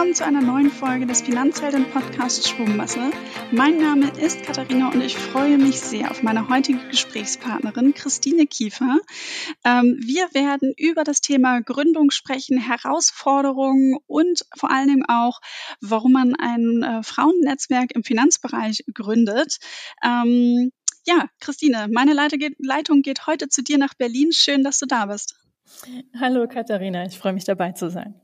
willkommen zu einer neuen Folge des Finanzhelden Podcasts Schwungmasse. Mein Name ist Katharina und ich freue mich sehr auf meine heutige Gesprächspartnerin Christine Kiefer. Ähm, wir werden über das Thema Gründung sprechen, Herausforderungen und vor allen Dingen auch, warum man ein äh, Frauennetzwerk im Finanzbereich gründet. Ja, Christine, meine Leitung geht heute zu dir nach Berlin. Schön, dass du da bist. Hallo Katharina, ich freue mich dabei zu sein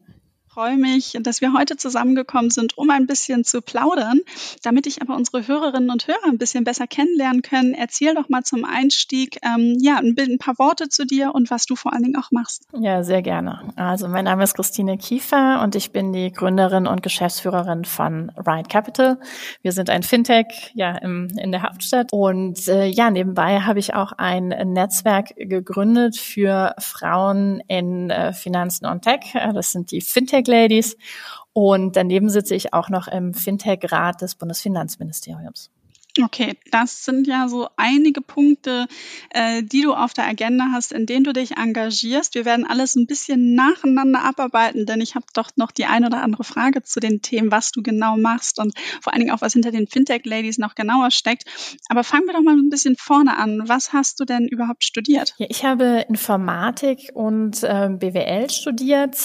freue mich, dass wir heute zusammengekommen sind, um ein bisschen zu plaudern. Damit ich aber unsere Hörerinnen und Hörer ein bisschen besser kennenlernen können, erzähl doch mal zum Einstieg ähm, ja, ein, paar Worte zu dir und was du vor allen Dingen auch machst. Ja, sehr gerne. Also mein Name ist Christine Kiefer und ich bin die Gründerin und Geschäftsführerin von Ride Capital. Wir sind ein Fintech ja, im, in der Hauptstadt und äh, ja, nebenbei habe ich auch ein Netzwerk gegründet für Frauen in äh, Finanzen und Tech. Das sind die Fintech Fintech Ladies. Und daneben sitze ich auch noch im Fintech-Rat des Bundesfinanzministeriums. Okay, das sind ja so einige Punkte, äh, die du auf der Agenda hast, in denen du dich engagierst. Wir werden alles ein bisschen nacheinander abarbeiten, denn ich habe doch noch die eine oder andere Frage zu den Themen, was du genau machst und vor allen Dingen auch, was hinter den Fintech-Ladies noch genauer steckt. Aber fangen wir doch mal ein bisschen vorne an. Was hast du denn überhaupt studiert? Ja, ich habe Informatik und äh, BWL studiert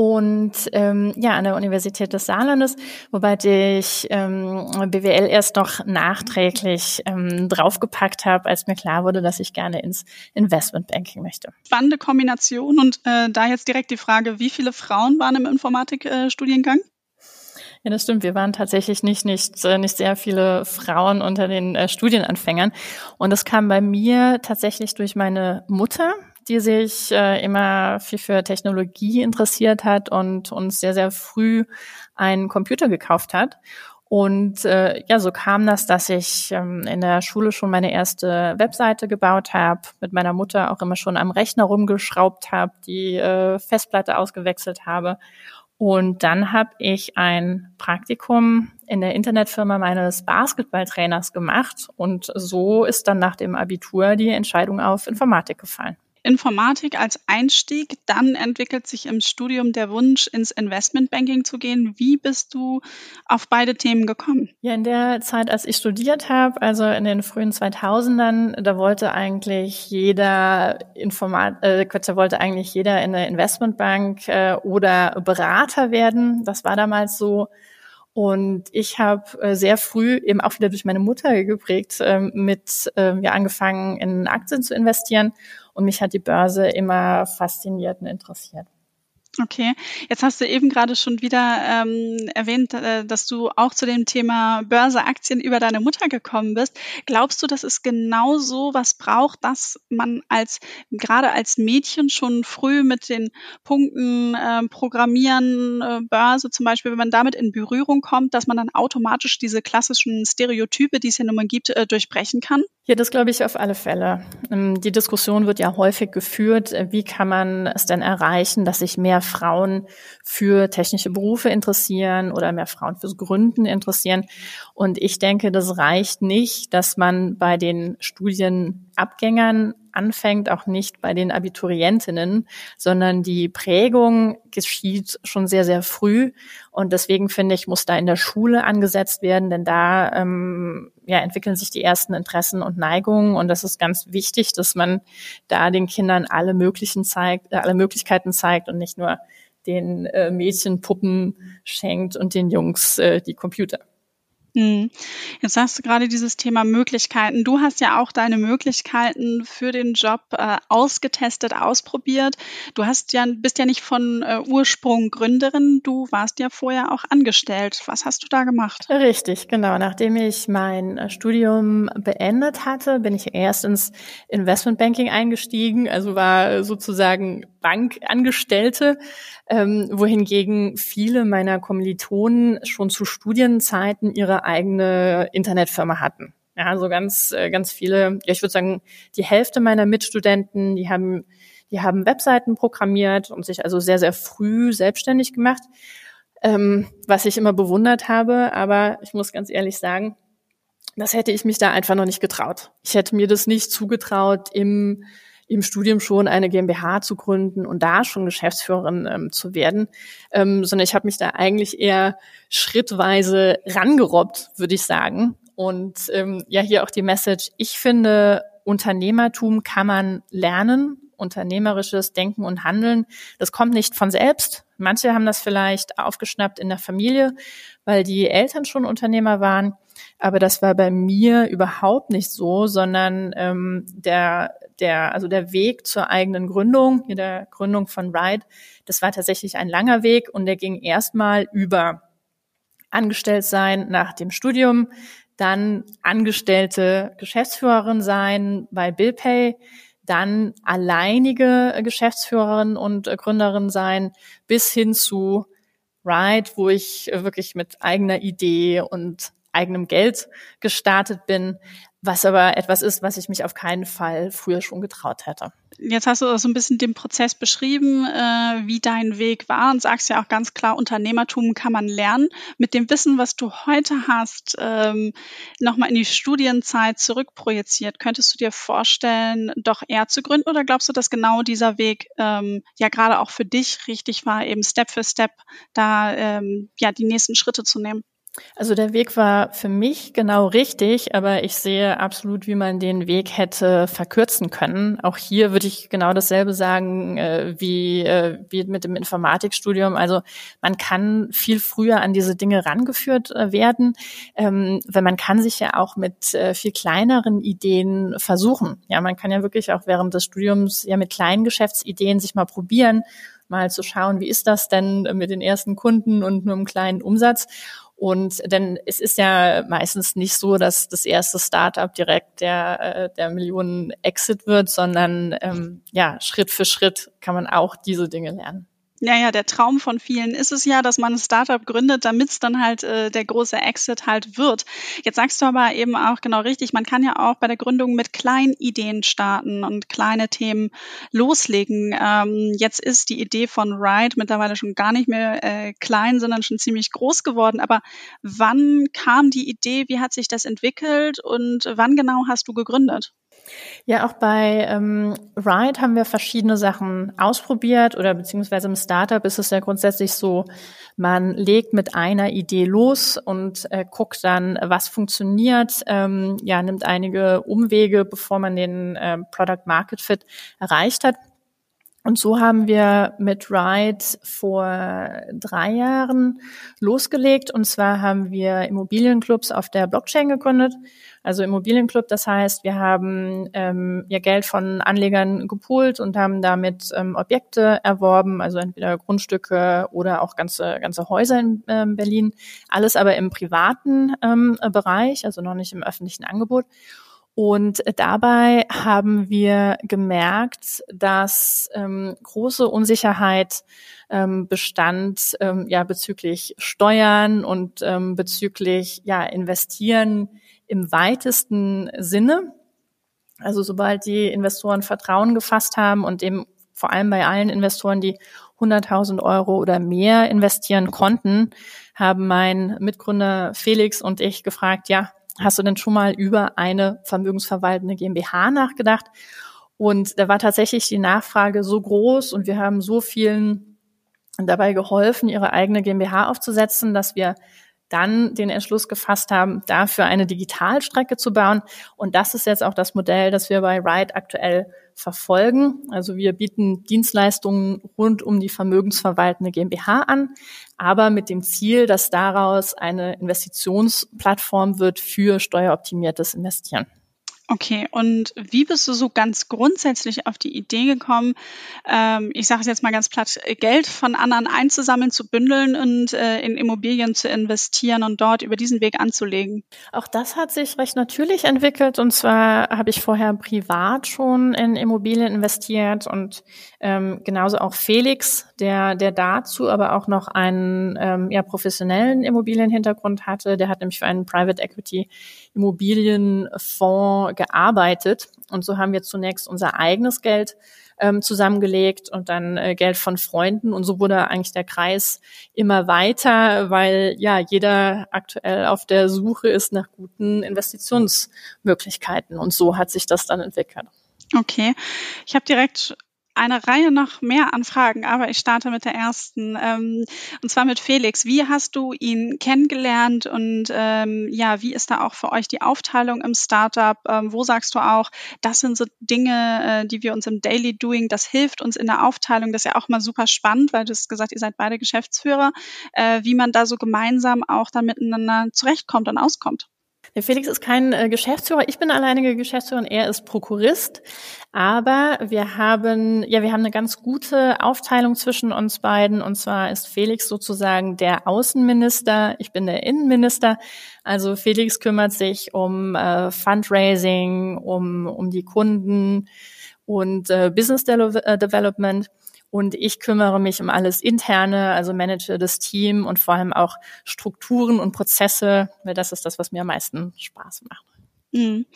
und ähm, ja an der Universität des Saarlandes, wobei ich ähm, BWL erst noch nachträglich ähm, draufgepackt habe, als mir klar wurde, dass ich gerne ins Investmentbanking möchte. Spannende Kombination und äh, da jetzt direkt die Frage, wie viele Frauen waren im Informatikstudiengang? Äh, ja, das stimmt. Wir waren tatsächlich nicht, nicht, äh, nicht sehr viele Frauen unter den äh, Studienanfängern. Und das kam bei mir tatsächlich durch meine Mutter, die sich äh, immer viel für Technologie interessiert hat und uns sehr, sehr früh einen Computer gekauft hat. Und äh, ja, so kam das, dass ich ähm, in der Schule schon meine erste Webseite gebaut habe, mit meiner Mutter auch immer schon am Rechner rumgeschraubt habe, die äh, Festplatte ausgewechselt habe. Und dann habe ich ein Praktikum in der Internetfirma meines Basketballtrainers gemacht. Und so ist dann nach dem Abitur die Entscheidung auf Informatik gefallen. Informatik als Einstieg, dann entwickelt sich im Studium der Wunsch, ins Investmentbanking zu gehen. Wie bist du auf beide Themen gekommen? Ja, in der Zeit, als ich studiert habe, also in den frühen 2000ern, da wollte eigentlich jeder Informat, äh, da wollte eigentlich jeder in der Investmentbank äh, oder Berater werden. Das war damals so. Und ich habe äh, sehr früh, eben auch wieder durch meine Mutter geprägt, äh, mit äh, ja, angefangen, in Aktien zu investieren und mich hat die Börse immer fasziniert und interessiert. Okay, jetzt hast du eben gerade schon wieder ähm, erwähnt, äh, dass du auch zu dem Thema Börseaktien über deine Mutter gekommen bist. Glaubst du, dass es genau so was braucht, dass man als gerade als Mädchen schon früh mit den Punkten äh, Programmieren, äh, Börse zum Beispiel, wenn man damit in Berührung kommt, dass man dann automatisch diese klassischen Stereotype, die es ja nun mal gibt, äh, durchbrechen kann? Ja, das glaube ich auf alle Fälle. Ähm, die Diskussion wird ja häufig geführt, äh, wie kann man es denn erreichen, dass sich mehr Frauen für technische Berufe interessieren oder mehr Frauen fürs Gründen interessieren. Und ich denke, das reicht nicht, dass man bei den Studienabgängern anfängt, auch nicht bei den Abiturientinnen, sondern die Prägung geschieht schon sehr, sehr früh. Und deswegen finde ich, muss da in der Schule angesetzt werden, denn da ähm, ja, entwickeln sich die ersten Interessen und Neigungen. Und das ist ganz wichtig, dass man da den Kindern alle möglichen zeigt, äh, alle Möglichkeiten zeigt und nicht nur den äh, Mädchen Puppen schenkt und den Jungs äh, die Computer. Hm. Jetzt hast du gerade dieses Thema Möglichkeiten. Du hast ja auch deine Möglichkeiten für den Job äh, ausgetestet, ausprobiert. Du hast ja, bist ja nicht von äh, Ursprung Gründerin, du warst ja vorher auch angestellt. Was hast du da gemacht? Richtig, genau. Nachdem ich mein äh, Studium beendet hatte, bin ich erst ins Investmentbanking eingestiegen, also war sozusagen Bankangestellte, ähm, wohingegen viele meiner Kommilitonen schon zu Studienzeiten ihre eigene Internetfirma hatten. Ja, also ganz, äh, ganz viele, ja, ich würde sagen, die Hälfte meiner Mitstudenten, die haben, die haben Webseiten programmiert und sich also sehr, sehr früh selbstständig gemacht, ähm, was ich immer bewundert habe. Aber ich muss ganz ehrlich sagen, das hätte ich mich da einfach noch nicht getraut. Ich hätte mir das nicht zugetraut, im, im Studium schon eine GmbH zu gründen und da schon Geschäftsführerin ähm, zu werden, ähm, sondern ich habe mich da eigentlich eher schrittweise rangerobbt, würde ich sagen. Und ähm, ja, hier auch die Message, ich finde, Unternehmertum kann man lernen, unternehmerisches Denken und Handeln. Das kommt nicht von selbst. Manche haben das vielleicht aufgeschnappt in der Familie, weil die Eltern schon Unternehmer waren. Aber das war bei mir überhaupt nicht so, sondern ähm, der, der, also der Weg zur eigenen Gründung, der Gründung von Ride, das war tatsächlich ein langer Weg und der ging erstmal über angestellt sein nach dem Studium, dann angestellte Geschäftsführerin sein bei BillPay, dann alleinige Geschäftsführerin und Gründerin sein, bis hin zu Ride, wo ich wirklich mit eigener Idee und eigenem Geld gestartet bin, was aber etwas ist, was ich mich auf keinen Fall früher schon getraut hätte. Jetzt hast du so ein bisschen den Prozess beschrieben, äh, wie dein Weg war und sagst ja auch ganz klar, Unternehmertum kann man lernen. Mit dem Wissen, was du heute hast, ähm, nochmal in die Studienzeit zurückprojiziert, könntest du dir vorstellen, doch eher zu gründen oder glaubst du, dass genau dieser Weg ähm, ja gerade auch für dich richtig war, eben Step für Step da ähm, ja die nächsten Schritte zu nehmen? Also der Weg war für mich genau richtig, aber ich sehe absolut, wie man den Weg hätte verkürzen können. Auch hier würde ich genau dasselbe sagen äh, wie, äh, wie mit dem Informatikstudium. Also man kann viel früher an diese Dinge rangeführt äh, werden, ähm, weil man kann sich ja auch mit viel kleineren Ideen versuchen. Ja, man kann ja wirklich auch während des Studiums ja mit kleinen Geschäftsideen sich mal probieren mal zu schauen, wie ist das denn mit den ersten Kunden und nur einem kleinen Umsatz. Und denn es ist ja meistens nicht so, dass das erste Startup direkt der, äh, der Millionen Exit wird, sondern ähm, ja, Schritt für Schritt kann man auch diese Dinge lernen. Ja, ja, der Traum von vielen ist es ja, dass man ein Startup gründet, damit es dann halt äh, der große Exit halt wird. Jetzt sagst du aber eben auch genau richtig, man kann ja auch bei der Gründung mit kleinen Ideen starten und kleine Themen loslegen. Ähm, jetzt ist die Idee von Ride mittlerweile schon gar nicht mehr äh, klein, sondern schon ziemlich groß geworden. Aber wann kam die Idee? Wie hat sich das entwickelt und wann genau hast du gegründet? Ja, auch bei ähm, Ride haben wir verschiedene Sachen ausprobiert oder beziehungsweise im Startup ist es ja grundsätzlich so, man legt mit einer Idee los und äh, guckt dann, was funktioniert, ähm, ja, nimmt einige Umwege, bevor man den äh, Product Market Fit erreicht hat. Und so haben wir mit Ride vor drei Jahren losgelegt. Und zwar haben wir Immobilienclubs auf der Blockchain gegründet. Also Immobilienclub, das heißt, wir haben ähm, ja Geld von Anlegern gepoolt und haben damit ähm, Objekte erworben, also entweder Grundstücke oder auch ganze, ganze Häuser in ähm, Berlin. Alles aber im privaten ähm, Bereich, also noch nicht im öffentlichen Angebot. Und dabei haben wir gemerkt, dass ähm, große Unsicherheit ähm, bestand ähm, ja bezüglich Steuern und ähm, bezüglich ja investieren im weitesten Sinne. Also sobald die Investoren Vertrauen gefasst haben und eben vor allem bei allen Investoren, die 100.000 Euro oder mehr investieren konnten, haben mein Mitgründer Felix und ich gefragt, ja, hast du denn schon mal über eine vermögensverwaltende GmbH nachgedacht? Und da war tatsächlich die Nachfrage so groß und wir haben so vielen dabei geholfen, ihre eigene GmbH aufzusetzen, dass wir dann den Entschluss gefasst haben, dafür eine Digitalstrecke zu bauen. Und das ist jetzt auch das Modell, das wir bei Ride aktuell verfolgen. Also wir bieten Dienstleistungen rund um die vermögensverwaltende GmbH an, aber mit dem Ziel, dass daraus eine Investitionsplattform wird für steueroptimiertes Investieren. Okay, und wie bist du so ganz grundsätzlich auf die Idee gekommen, ähm, ich sage es jetzt mal ganz platt, Geld von anderen einzusammeln, zu bündeln und äh, in Immobilien zu investieren und dort über diesen Weg anzulegen? Auch das hat sich recht natürlich entwickelt. Und zwar habe ich vorher privat schon in Immobilien investiert und ähm, genauso auch Felix, der, der dazu aber auch noch einen ähm, ja, professionellen Immobilienhintergrund hatte. Der hat nämlich für einen Private Equity Immobilienfonds gearbeitet. Und so haben wir zunächst unser eigenes Geld ähm, zusammengelegt und dann äh, Geld von Freunden. Und so wurde eigentlich der Kreis immer weiter, weil ja jeder aktuell auf der Suche ist nach guten Investitionsmöglichkeiten. Und so hat sich das dann entwickelt. Okay, ich habe direkt eine Reihe noch mehr Anfragen, aber ich starte mit der ersten. Ähm, und zwar mit Felix. Wie hast du ihn kennengelernt und ähm, ja, wie ist da auch für euch die Aufteilung im Startup? Ähm, wo sagst du auch, das sind so Dinge, äh, die wir uns im Daily Doing, das hilft uns in der Aufteilung. Das ist ja auch mal super spannend, weil du hast gesagt, ihr seid beide Geschäftsführer, äh, wie man da so gemeinsam auch dann miteinander zurechtkommt und auskommt. Der Felix ist kein äh, Geschäftsführer. Ich bin alleinige Geschäftsführerin. Er ist Prokurist. Aber wir haben, ja, wir haben eine ganz gute Aufteilung zwischen uns beiden. Und zwar ist Felix sozusagen der Außenminister. Ich bin der Innenminister. Also Felix kümmert sich um äh, Fundraising, um, um die Kunden und äh, Business De äh, Development. Und ich kümmere mich um alles Interne, also manage das Team und vor allem auch Strukturen und Prozesse, weil das ist das, was mir am meisten Spaß macht. Mhm.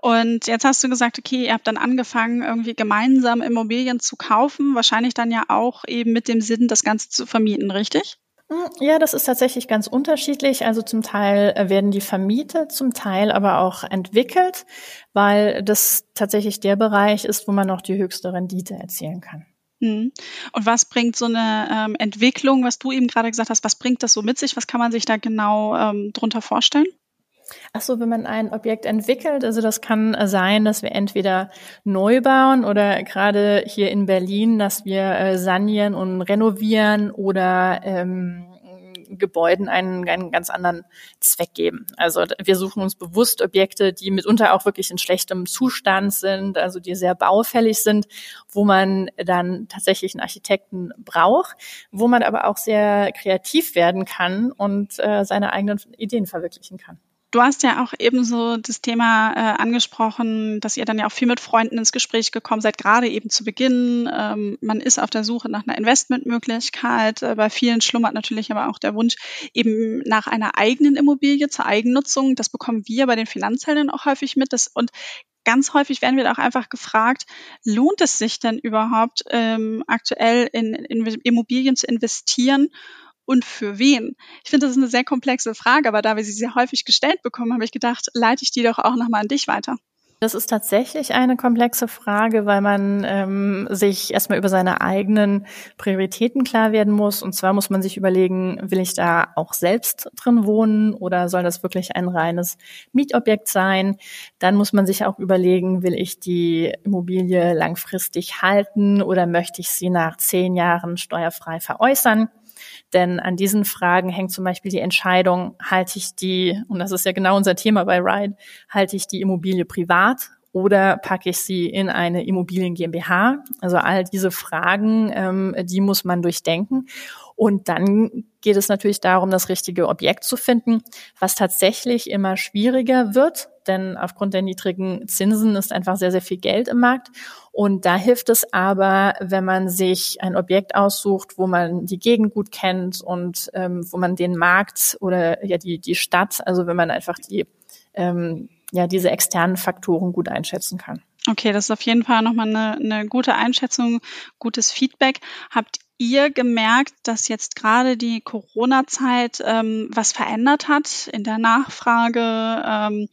Und jetzt hast du gesagt, okay, ihr habt dann angefangen, irgendwie gemeinsam Immobilien zu kaufen, wahrscheinlich dann ja auch eben mit dem Sinn, das Ganze zu vermieten, richtig? Hm, ja, das ist tatsächlich ganz unterschiedlich. Also zum Teil äh, werden die vermietet, zum Teil aber auch entwickelt, weil das tatsächlich der Bereich ist, wo man noch die höchste Rendite erzielen kann. Mhm. Und was bringt so eine ähm, Entwicklung, was du eben gerade gesagt hast, was bringt das so mit sich? Was kann man sich da genau ähm, drunter vorstellen? Ach so, wenn man ein Objekt entwickelt, also das kann sein, dass wir entweder neu bauen oder gerade hier in Berlin, dass wir äh, sanieren und renovieren oder ähm, Gebäuden einen, einen ganz anderen Zweck geben. Also wir suchen uns bewusst Objekte, die mitunter auch wirklich in schlechtem Zustand sind, also die sehr baufällig sind, wo man dann tatsächlich einen Architekten braucht, wo man aber auch sehr kreativ werden kann und äh, seine eigenen Ideen verwirklichen kann. Du hast ja auch ebenso das Thema äh, angesprochen, dass ihr dann ja auch viel mit Freunden ins Gespräch gekommen seid, gerade eben zu Beginn. Ähm, man ist auf der Suche nach einer Investmentmöglichkeit. Äh, bei vielen schlummert natürlich aber auch der Wunsch eben nach einer eigenen Immobilie zur Eigennutzung. Das bekommen wir bei den Finanzhelden auch häufig mit. Das, und ganz häufig werden wir auch einfach gefragt, lohnt es sich denn überhaupt ähm, aktuell in, in Immobilien zu investieren? Und für wen? Ich finde, das ist eine sehr komplexe Frage, aber da wir sie sehr häufig gestellt bekommen, habe ich gedacht, leite ich die doch auch nochmal an dich weiter. Das ist tatsächlich eine komplexe Frage, weil man ähm, sich erstmal über seine eigenen Prioritäten klar werden muss. Und zwar muss man sich überlegen, will ich da auch selbst drin wohnen oder soll das wirklich ein reines Mietobjekt sein? Dann muss man sich auch überlegen, will ich die Immobilie langfristig halten oder möchte ich sie nach zehn Jahren steuerfrei veräußern? Denn an diesen Fragen hängt zum Beispiel die Entscheidung, halte ich die, und das ist ja genau unser Thema bei Ride, halte ich die Immobilie privat oder packe ich sie in eine Immobilien GmbH? Also all diese Fragen, ähm, die muss man durchdenken. Und dann geht es natürlich darum, das richtige Objekt zu finden, was tatsächlich immer schwieriger wird, denn aufgrund der niedrigen Zinsen ist einfach sehr, sehr viel Geld im Markt. Und da hilft es aber, wenn man sich ein Objekt aussucht, wo man die Gegend gut kennt und ähm, wo man den Markt oder ja die, die Stadt, also wenn man einfach die ähm, ja diese externen Faktoren gut einschätzen kann. Okay, das ist auf jeden Fall nochmal eine, eine gute Einschätzung, gutes Feedback. Habt ihr gemerkt, dass jetzt gerade die Corona-Zeit ähm, was verändert hat in der Nachfrage? Ähm,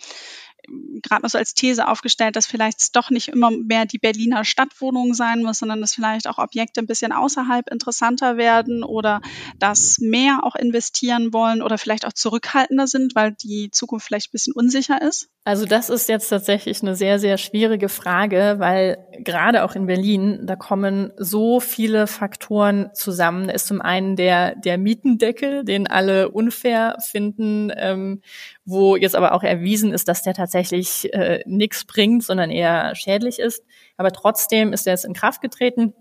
gerade mal so als These aufgestellt, dass vielleicht doch nicht immer mehr die Berliner Stadtwohnung sein muss, sondern dass vielleicht auch Objekte ein bisschen außerhalb interessanter werden oder dass mehr auch investieren wollen oder vielleicht auch zurückhaltender sind, weil die Zukunft vielleicht ein bisschen unsicher ist? Also das ist jetzt tatsächlich eine sehr, sehr schwierige Frage, weil gerade auch in Berlin, da kommen so viele Faktoren zusammen. Da ist zum einen der, der Mietendeckel, den alle unfair finden, ähm, wo jetzt aber auch erwiesen ist, dass der tatsächlich äh, nichts bringt, sondern eher schädlich ist. Aber trotzdem ist er jetzt in Kraft getreten.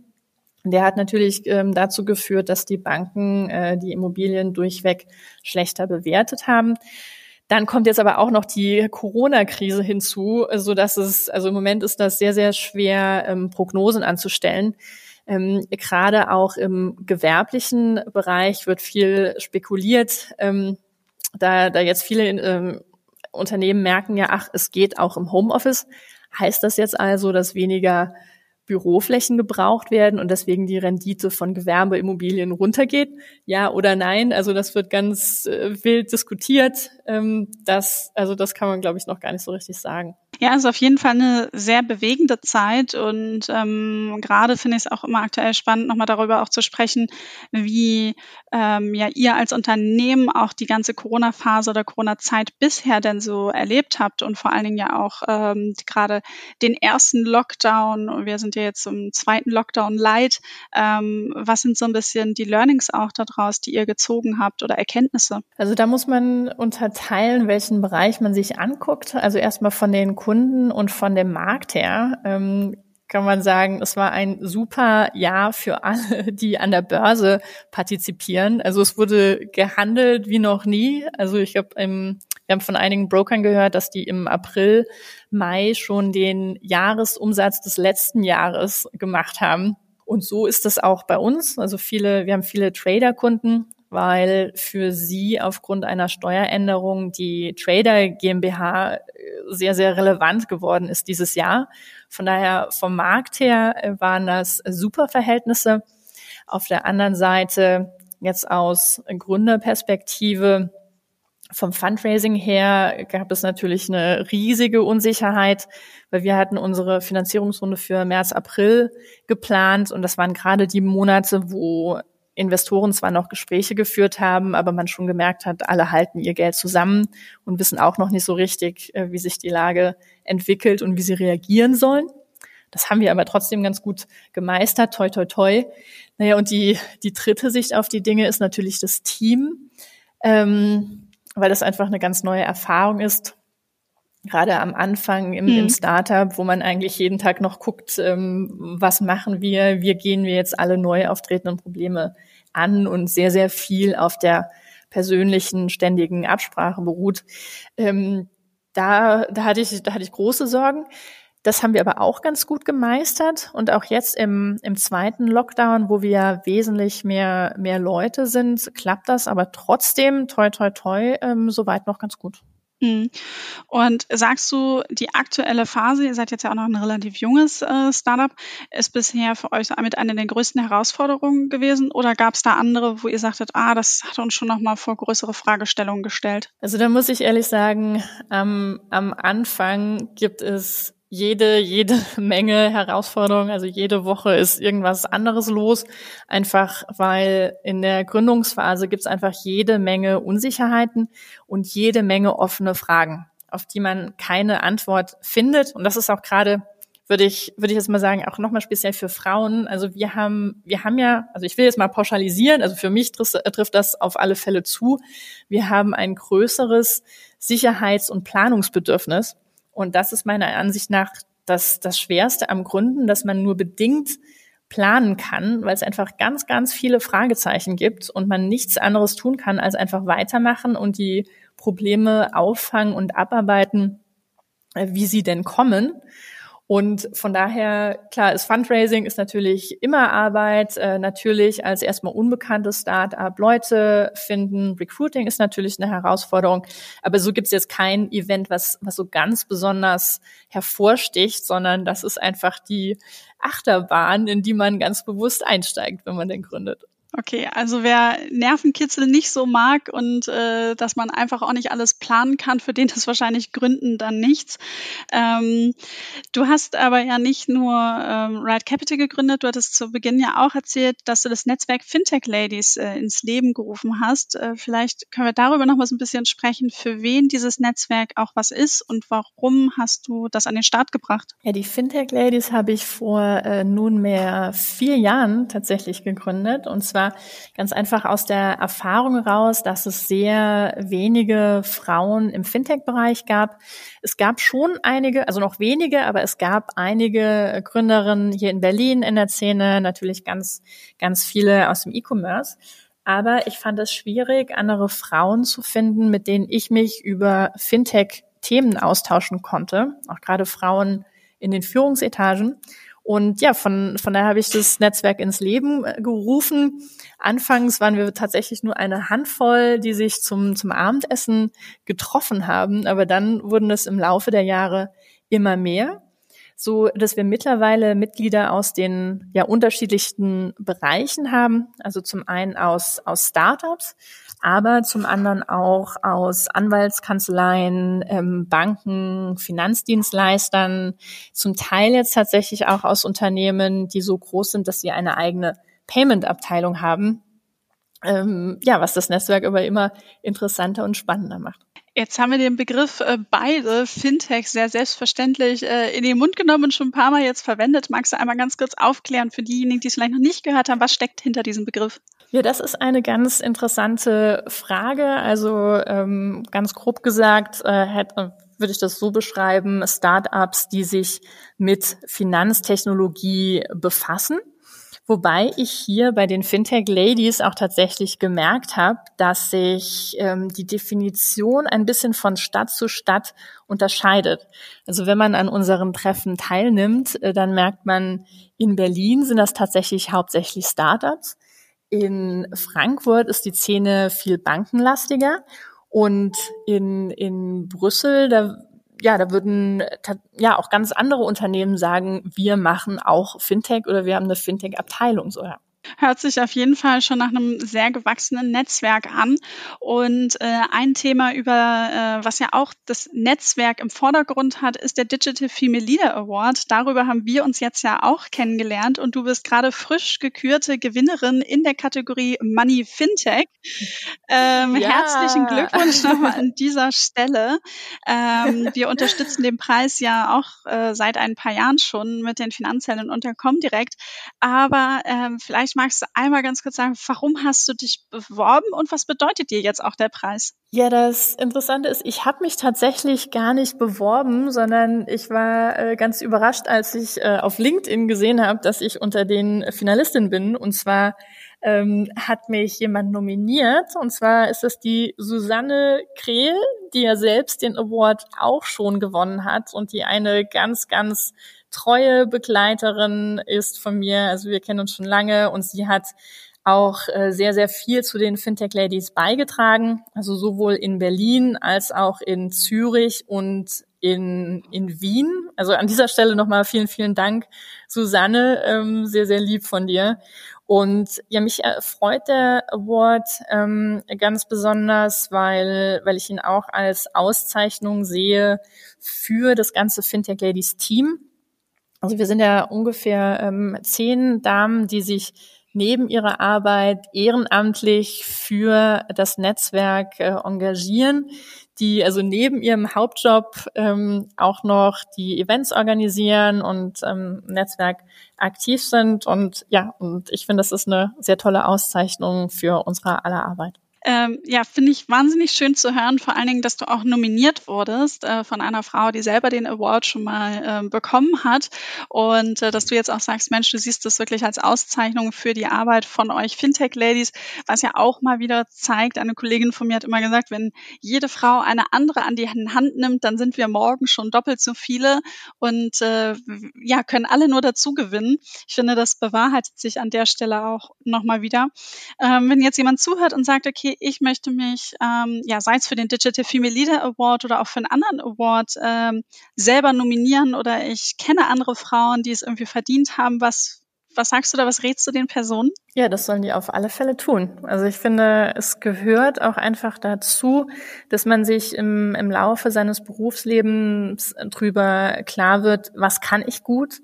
Der hat natürlich ähm, dazu geführt, dass die Banken äh, die Immobilien durchweg schlechter bewertet haben. Dann kommt jetzt aber auch noch die Corona-Krise hinzu, so dass es, also im Moment ist das sehr, sehr schwer, ähm, Prognosen anzustellen. Ähm, gerade auch im gewerblichen Bereich wird viel spekuliert, ähm, da, da jetzt viele ähm, Unternehmen merken ja, ach, es geht auch im Homeoffice. Heißt das jetzt also, dass weniger Büroflächen gebraucht werden und deswegen die Rendite von Gewerbeimmobilien runtergeht? Ja oder nein? Also das wird ganz äh, wild diskutiert. Ähm, das, also das kann man, glaube ich, noch gar nicht so richtig sagen. Ja, ist auf jeden Fall eine sehr bewegende Zeit und ähm, gerade finde ich es auch immer aktuell spannend, nochmal darüber auch zu sprechen, wie ähm, ja ihr als Unternehmen auch die ganze Corona-Phase oder Corona-Zeit bisher denn so erlebt habt und vor allen Dingen ja auch ähm, gerade den ersten Lockdown. Wir sind ja jetzt im zweiten Lockdown light. Ähm, was sind so ein bisschen die Learnings auch daraus, die ihr gezogen habt oder Erkenntnisse? Also da muss man unterteilen, welchen Bereich man sich anguckt. Also erstmal von den Kunden und von dem Markt her ähm, kann man sagen, es war ein super Jahr für alle, die an der Börse partizipieren. Also es wurde gehandelt wie noch nie. Also ich habe wir haben von einigen Brokern gehört, dass die im April, Mai schon den Jahresumsatz des letzten Jahres gemacht haben. Und so ist es auch bei uns. Also viele, wir haben viele Trader-Kunden weil für sie aufgrund einer Steueränderung die Trader GmbH äh, sehr, sehr relevant geworden ist dieses Jahr. Von daher vom Markt her äh, waren das super Verhältnisse. Auf der anderen Seite jetzt aus Gründerperspektive vom Fundraising her gab es natürlich eine riesige Unsicherheit, weil wir hatten unsere Finanzierungsrunde für März, April geplant und das waren gerade die Monate, wo Investoren zwar noch Gespräche geführt haben, aber man schon gemerkt hat, alle halten ihr Geld zusammen und wissen auch noch nicht so richtig, äh, wie sich die Lage entwickelt und wie sie reagieren sollen. Das haben wir aber trotzdem ganz gut gemeistert, toi, toi, toi. Naja, und die, die dritte Sicht auf die Dinge ist natürlich das Team, ähm, weil das einfach eine ganz neue Erfahrung ist. Gerade am Anfang im, hm. im Startup, wo man eigentlich jeden Tag noch guckt, ähm, was machen wir, wie gehen wir jetzt alle neu auftretenden Probleme an und sehr, sehr viel auf der persönlichen, ständigen Absprache beruht. Ähm, da, da, hatte ich, da hatte ich große Sorgen. Das haben wir aber auch ganz gut gemeistert. Und auch jetzt im, im zweiten Lockdown, wo wir wesentlich mehr, mehr Leute sind, klappt das aber trotzdem, toi, toi, toi, ähm, soweit noch ganz gut. Mhm. Und sagst du, die aktuelle Phase, ihr seid jetzt ja auch noch ein relativ junges äh, Startup, ist bisher für euch mit einer der größten Herausforderungen gewesen oder gab es da andere, wo ihr sagtet, ah, das hat uns schon nochmal vor größere Fragestellungen gestellt? Also da muss ich ehrlich sagen, ähm, am Anfang gibt es jede, jede Menge Herausforderungen. Also jede Woche ist irgendwas anderes los. Einfach weil in der Gründungsphase gibt es einfach jede Menge Unsicherheiten und jede Menge offene Fragen, auf die man keine Antwort findet. Und das ist auch gerade würde ich, würde ich jetzt mal sagen, auch nochmal speziell für Frauen. Also wir haben, wir haben ja, also ich will jetzt mal pauschalisieren, also für mich trifft, trifft das auf alle Fälle zu. Wir haben ein größeres Sicherheits- und Planungsbedürfnis. Und das ist meiner Ansicht nach das, das Schwerste am Gründen, dass man nur bedingt planen kann, weil es einfach ganz, ganz viele Fragezeichen gibt und man nichts anderes tun kann, als einfach weitermachen und die Probleme auffangen und abarbeiten, äh, wie sie denn kommen. Und von daher, klar, ist Fundraising ist natürlich immer Arbeit, äh, natürlich als erstmal unbekanntes Start-up Leute finden. Recruiting ist natürlich eine Herausforderung, aber so gibt es jetzt kein Event, was, was so ganz besonders hervorsticht, sondern das ist einfach die Achterbahn, in die man ganz bewusst einsteigt, wenn man den gründet. Okay, also wer Nervenkitzel nicht so mag und äh, dass man einfach auch nicht alles planen kann, für den ist wahrscheinlich Gründen dann nichts. Ähm, du hast aber ja nicht nur ähm, Ride Capital gegründet, du hattest zu Beginn ja auch erzählt, dass du das Netzwerk Fintech Ladies äh, ins Leben gerufen hast. Äh, vielleicht können wir darüber noch mal so ein bisschen sprechen, für wen dieses Netzwerk auch was ist und warum hast du das an den Start gebracht? Ja, die Fintech Ladies habe ich vor äh, nunmehr vier Jahren tatsächlich gegründet und zwar zwar ganz einfach aus der Erfahrung raus, dass es sehr wenige Frauen im Fintech-Bereich gab. Es gab schon einige, also noch wenige, aber es gab einige Gründerinnen hier in Berlin in der Szene, natürlich ganz, ganz viele aus dem E-Commerce. Aber ich fand es schwierig, andere Frauen zu finden, mit denen ich mich über Fintech Themen austauschen konnte, auch gerade Frauen in den Führungsetagen. Und ja, von, von daher habe ich das Netzwerk ins Leben äh, gerufen. Anfangs waren wir tatsächlich nur eine Handvoll, die sich zum, zum Abendessen getroffen haben. Aber dann wurden es im Laufe der Jahre immer mehr so dass wir mittlerweile Mitglieder aus den ja unterschiedlichsten Bereichen haben. Also zum einen aus, aus Startups, aber zum anderen auch aus Anwaltskanzleien, ähm, Banken, Finanzdienstleistern, zum Teil jetzt tatsächlich auch aus Unternehmen, die so groß sind, dass sie eine eigene Payment-Abteilung haben. Ähm, ja, was das Netzwerk aber immer interessanter und spannender macht. Jetzt haben wir den Begriff äh, beide Fintech sehr selbstverständlich äh, in den Mund genommen und schon ein paar Mal jetzt verwendet. Magst du einmal ganz kurz aufklären für diejenigen, die es vielleicht noch nicht gehört haben, was steckt hinter diesem Begriff? Ja, das ist eine ganz interessante Frage. Also ähm, ganz grob gesagt äh, hätte, würde ich das so beschreiben, Startups, die sich mit Finanztechnologie befassen. Wobei ich hier bei den Fintech Ladies auch tatsächlich gemerkt habe, dass sich ähm, die Definition ein bisschen von Stadt zu Stadt unterscheidet. Also wenn man an unseren Treffen teilnimmt, äh, dann merkt man, in Berlin sind das tatsächlich hauptsächlich Startups. In Frankfurt ist die Szene viel bankenlastiger und in, in Brüssel, da ja, da würden ja auch ganz andere Unternehmen sagen, wir machen auch Fintech oder wir haben eine Fintech-Abteilung so. Hört sich auf jeden Fall schon nach einem sehr gewachsenen Netzwerk an. Und äh, ein Thema, über äh, was ja auch das Netzwerk im Vordergrund hat, ist der Digital Female Leader Award. Darüber haben wir uns jetzt ja auch kennengelernt und du bist gerade frisch gekürte Gewinnerin in der Kategorie Money Fintech. Ähm, ja. Herzlichen Glückwunsch nochmal an dieser Stelle. Ähm, wir unterstützen den Preis ja auch äh, seit ein paar Jahren schon mit den Finanzhelden und der Comdirect. Aber ähm, vielleicht Vielleicht magst du einmal ganz kurz sagen, warum hast du dich beworben und was bedeutet dir jetzt auch der Preis? Ja, das Interessante ist, ich habe mich tatsächlich gar nicht beworben, sondern ich war äh, ganz überrascht, als ich äh, auf LinkedIn gesehen habe, dass ich unter den Finalistinnen bin. Und zwar ähm, hat mich jemand nominiert. Und zwar ist es die Susanne Krehl, die ja selbst den Award auch schon gewonnen hat und die eine ganz, ganz treue Begleiterin ist von mir. Also wir kennen uns schon lange und sie hat auch äh, sehr, sehr viel zu den Fintech Ladies beigetragen. Also sowohl in Berlin als auch in Zürich und in, in Wien. Also an dieser Stelle nochmal vielen, vielen Dank, Susanne. Ähm, sehr, sehr lieb von dir. Und ja, mich freut der Award ähm, ganz besonders, weil, weil ich ihn auch als Auszeichnung sehe für das ganze Fintech Ladies Team. Also wir sind ja ungefähr ähm, zehn Damen, die sich neben ihrer Arbeit ehrenamtlich für das Netzwerk äh, engagieren, die also neben ihrem Hauptjob ähm, auch noch die Events organisieren und ähm, Netzwerk aktiv sind. Und ja, und ich finde, das ist eine sehr tolle Auszeichnung für unsere aller Arbeit. Ähm, ja, finde ich wahnsinnig schön zu hören, vor allen Dingen, dass du auch nominiert wurdest äh, von einer Frau, die selber den Award schon mal äh, bekommen hat und äh, dass du jetzt auch sagst, Mensch, du siehst das wirklich als Auszeichnung für die Arbeit von euch Fintech Ladies, was ja auch mal wieder zeigt, eine Kollegin von mir hat immer gesagt, wenn jede Frau eine andere an die Hand nimmt, dann sind wir morgen schon doppelt so viele und äh, ja, können alle nur dazu gewinnen. Ich finde, das bewahrheitet sich an der Stelle auch nochmal wieder. Ähm, wenn jetzt jemand zuhört und sagt, okay, okay, ich möchte mich, ähm, ja, sei es für den Digital Female Leader Award oder auch für einen anderen Award ähm, selber nominieren oder ich kenne andere Frauen, die es irgendwie verdient haben, was was sagst du da, was rätst du den Personen? Ja, das sollen die auf alle Fälle tun. Also ich finde, es gehört auch einfach dazu, dass man sich im, im Laufe seines Berufslebens drüber klar wird, was kann ich gut,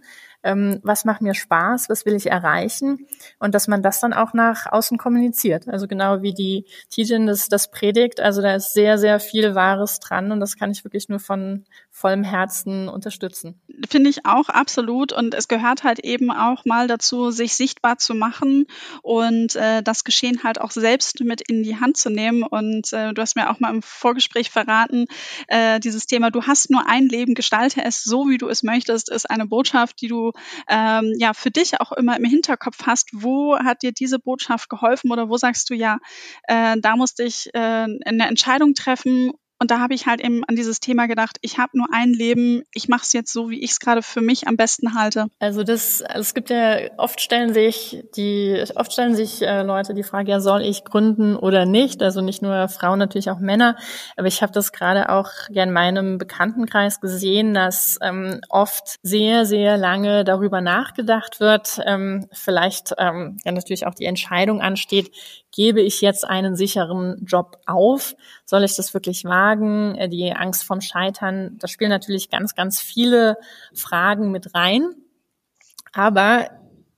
ähm, was macht mir Spaß, was will ich erreichen? Und dass man das dann auch nach außen kommuniziert. Also genau wie die Tijin das, das predigt, also da ist sehr, sehr viel Wahres dran und das kann ich wirklich nur von vollem Herzen unterstützen. Finde ich auch absolut. Und es gehört halt eben auch mal dazu, sich sichtbar zu machen und äh, das Geschehen halt auch selbst mit in die Hand zu nehmen. Und äh, du hast mir auch mal im Vorgespräch verraten, äh, dieses Thema, du hast nur ein Leben, gestalte es so, wie du es möchtest, ist eine Botschaft, die du ähm, ja für dich auch immer im Hinterkopf hast, wo hat dir diese Botschaft geholfen? Oder wo sagst du ja, äh, da musste ich äh, eine Entscheidung treffen Und da habe ich halt eben an dieses Thema gedacht, ich habe nur ein Leben, ich mache es jetzt so, wie ich es gerade für mich am besten halte. Also das, es gibt ja, oft stellen sich die, oft stellen sich äh, Leute die Frage, ja, soll ich gründen oder nicht? Also nicht nur Frauen, natürlich auch Männer. Aber ich habe das gerade auch ja in meinem Bekanntenkreis gesehen, dass ähm, oft sehr, sehr lange darüber nachgedacht wird, ähm, vielleicht ähm, ja natürlich auch die Entscheidung ansteht, gebe ich jetzt einen sicheren Job auf? Soll ich das wirklich wagen? Äh, die Angst vom Scheitern, da spielen natürlich ganz, ganz viele Fragen mit rein. Aber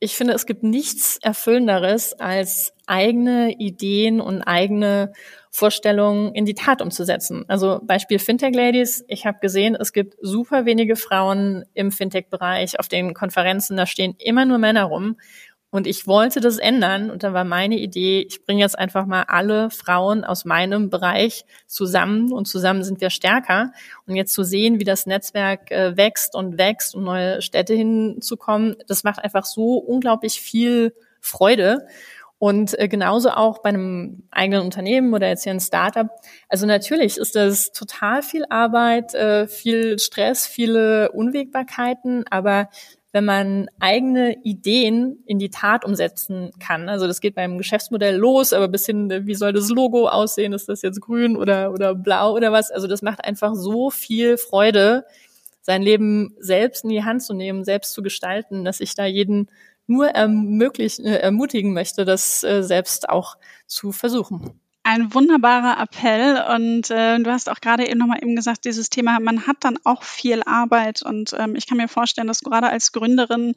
ich finde, es gibt nichts Erfüllenderes, als eigene Ideen und eigene Vorstellungen in die Tat umzusetzen. Also Beispiel Fintech Ladies. Ich habe gesehen, es gibt super wenige Frauen im Fintech-Bereich auf den Konferenzen. Da stehen immer nur Männer rum. Und ich wollte das ändern und da war meine Idee, ich bringe jetzt einfach mal alle Frauen aus meinem Bereich zusammen und zusammen sind wir stärker. Und jetzt zu sehen, wie das Netzwerk äh, wächst und wächst, um neue Städte hinzukommen, das macht einfach so unglaublich viel Freude. Und äh, genauso auch bei einem eigenen Unternehmen oder jetzt hier ein Startup. Also natürlich ist das total viel Arbeit, äh, viel Stress, viele Unwägbarkeiten, aber wenn man eigene Ideen in die Tat umsetzen kann. Also das geht beim Geschäftsmodell los, aber bis hin, wie soll das Logo aussehen? Ist das jetzt grün oder, oder blau oder was? Also das macht einfach so viel Freude, sein Leben selbst in die Hand zu nehmen, selbst zu gestalten, dass ich da jeden nur ermöglichen, äh, ermutigen möchte, das äh, selbst auch zu versuchen ein wunderbarer Appell. Und äh, du hast auch gerade eben nochmal eben gesagt, dieses Thema, man hat dann auch viel Arbeit. Und ähm, ich kann mir vorstellen, dass gerade als Gründerin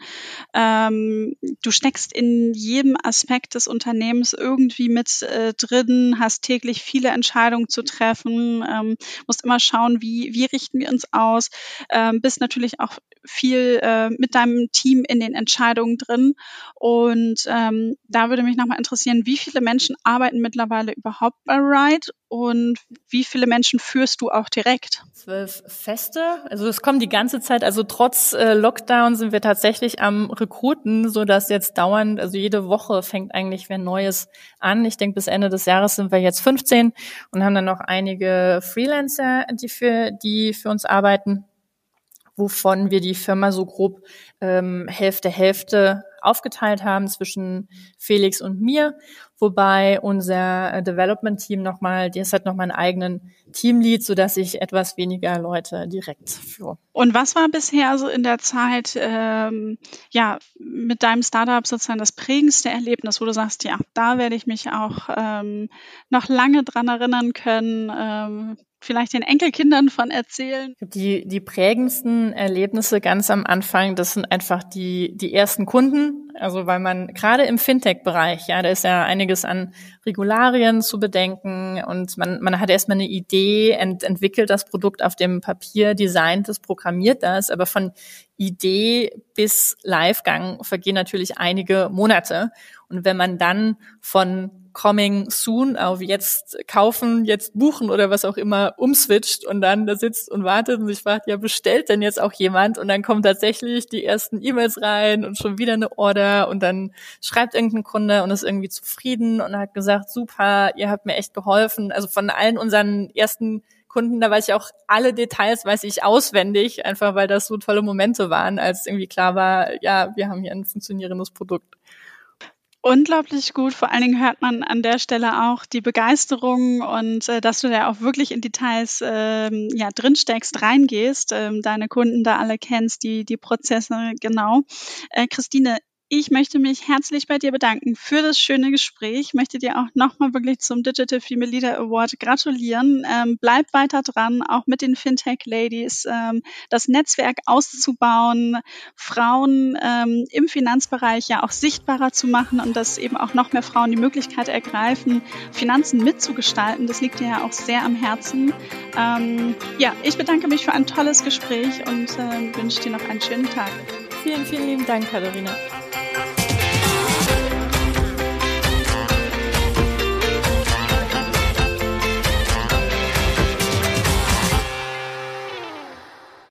ähm, du steckst in jedem Aspekt des Unternehmens irgendwie mit äh, drin, hast täglich viele Entscheidungen zu treffen, ähm, musst immer schauen, wie, wie richten wir uns aus, ähm, bist natürlich auch viel äh, mit deinem Team in den Entscheidungen drin. Und ähm, da würde mich nochmal interessieren, wie viele Menschen arbeiten mittlerweile überhaupt Ride und wie viele Menschen führst du auch direkt? Zwölf Feste. Also es kommt die ganze Zeit. Also trotz äh, Lockdown sind wir tatsächlich am Rekruten, so dass jetzt dauernd, also jede Woche fängt eigentlich wer Neues an. Ich denke, bis Ende des Jahres sind wir jetzt 15 und haben dann noch einige Freelancer, die für, die für uns arbeiten wovon wir die Firma so grob ähm, Hälfte Hälfte aufgeteilt haben zwischen Felix und mir, wobei unser äh, Development-Team nochmal, das hat nochmal einen eigenen Teamlead, sodass ich etwas weniger Leute direkt führe. Und was war bisher so in der Zeit, ähm, ja, mit deinem Startup sozusagen das prägendste Erlebnis, wo du sagst, ja, da werde ich mich auch ähm, noch lange dran erinnern können, ähm, vielleicht den Enkelkindern von erzählen? Die, die prägendsten Erlebnisse ganz am Anfang, das sind einfach die, die ersten Kunden. Also weil man gerade im Fintech-Bereich, ja, da ist ja einiges an Regularien zu bedenken und man, man hat erstmal eine Idee, ent, entwickelt das Produkt auf dem Papier, designt es, programmiert das, aber von Idee bis Livegang vergehen natürlich einige Monate. Und wenn man dann von coming soon auf jetzt kaufen, jetzt buchen oder was auch immer umswitcht und dann da sitzt und wartet und sich fragt, ja, bestellt denn jetzt auch jemand? Und dann kommen tatsächlich die ersten E-Mails rein und schon wieder eine Order und dann schreibt irgendein Kunde und ist irgendwie zufrieden und hat gesagt, super, ihr habt mir echt geholfen. Also von allen unseren ersten Kunden, da weiß ich auch alle Details, weiß ich auswendig, einfach weil das so tolle Momente waren, als irgendwie klar war, ja, wir haben hier ein funktionierendes Produkt unglaublich gut. Vor allen Dingen hört man an der Stelle auch die Begeisterung und äh, dass du da auch wirklich in Details ähm, ja drinsteckst, reingehst, ähm, deine Kunden da alle kennst, die die Prozesse genau. Äh, Christine, ich möchte mich herzlich bei dir bedanken für das schöne Gespräch. Ich möchte dir auch nochmal wirklich zum Digital Female Leader Award gratulieren. Ähm, bleib weiter dran, auch mit den Fintech Ladies, ähm, das Netzwerk auszubauen, Frauen ähm, im Finanzbereich ja auch sichtbarer zu machen und dass eben auch noch mehr Frauen die Möglichkeit ergreifen, Finanzen mitzugestalten. Das liegt dir ja auch sehr am Herzen. Ähm, ja, ich bedanke mich für ein tolles Gespräch und äh, wünsche dir noch einen schönen Tag. Vielen, vielen lieben Dank, Katharina.